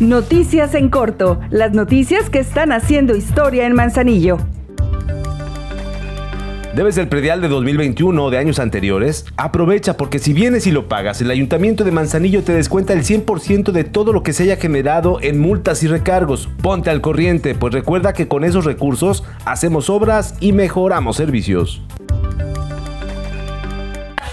Noticias en corto, las noticias que están haciendo historia en Manzanillo. ¿Debes el predial de 2021 o de años anteriores? Aprovecha porque si vienes y lo pagas, el Ayuntamiento de Manzanillo te descuenta el 100% de todo lo que se haya generado en multas y recargos. Ponte al corriente, pues recuerda que con esos recursos hacemos obras y mejoramos servicios.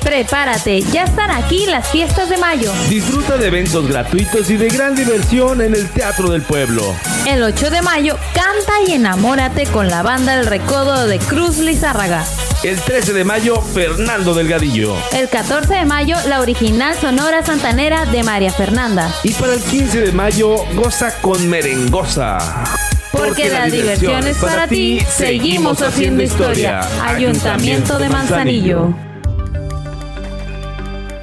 Prepárate, ya están aquí las fiestas de mayo. Disfruta de eventos gratuitos y de gran diversión en el Teatro del Pueblo. El 8 de mayo, canta y enamórate con la banda El Recodo de Cruz Lizárraga. El 13 de mayo, Fernando Delgadillo. El 14 de mayo, la original Sonora Santanera de María Fernanda. Y para el 15 de mayo, goza con merengosa. Porque, la, diversión, es para ti, seguimos haciendo historia. Ayuntamiento de Manzanillo.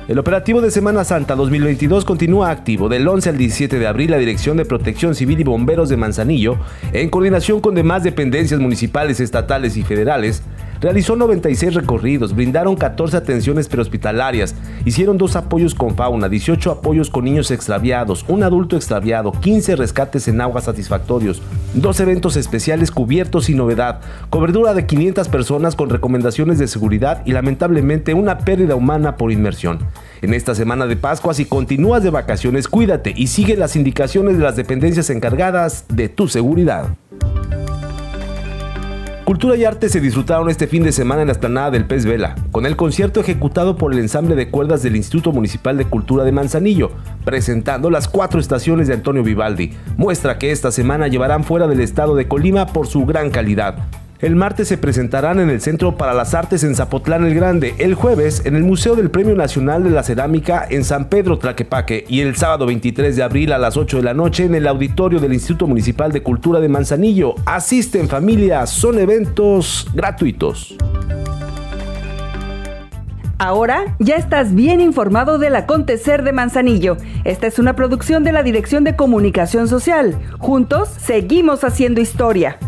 El operativo de Semana Santa 2022 continúa activo del 11 al 17 de abril. La Dirección de Protección Civil y Bomberos de Manzanillo, en coordinación con demás dependencias municipales, estatales y federales, Realizó 96 recorridos, brindaron 14 atenciones prehospitalarias, hicieron dos apoyos con fauna, 18 apoyos con niños extraviados, un adulto extraviado, 15 rescates en aguas satisfactorios, dos eventos especiales cubiertos y novedad, cobertura de 500 personas con recomendaciones de seguridad y lamentablemente una pérdida humana por inmersión. En esta semana de Pascua, si continúas de vacaciones, cuídate y sigue las indicaciones de las dependencias encargadas de tu seguridad. Cultura y arte se disfrutaron este fin de semana en la esplanada del Pez Vela, con el concierto ejecutado por el ensamble de cuerdas del Instituto Municipal de Cultura de Manzanillo, presentando las cuatro estaciones de Antonio Vivaldi. Muestra que esta semana llevarán fuera del estado de Colima por su gran calidad. El martes se presentarán en el Centro para las Artes en Zapotlán el Grande, el jueves en el Museo del Premio Nacional de la Cerámica en San Pedro Tlaquepaque y el sábado 23 de abril a las 8 de la noche en el auditorio del Instituto Municipal de Cultura de Manzanillo. Asisten familias, son eventos gratuitos. Ahora ya estás bien informado del acontecer de Manzanillo. Esta es una producción de la Dirección de Comunicación Social. Juntos seguimos haciendo historia.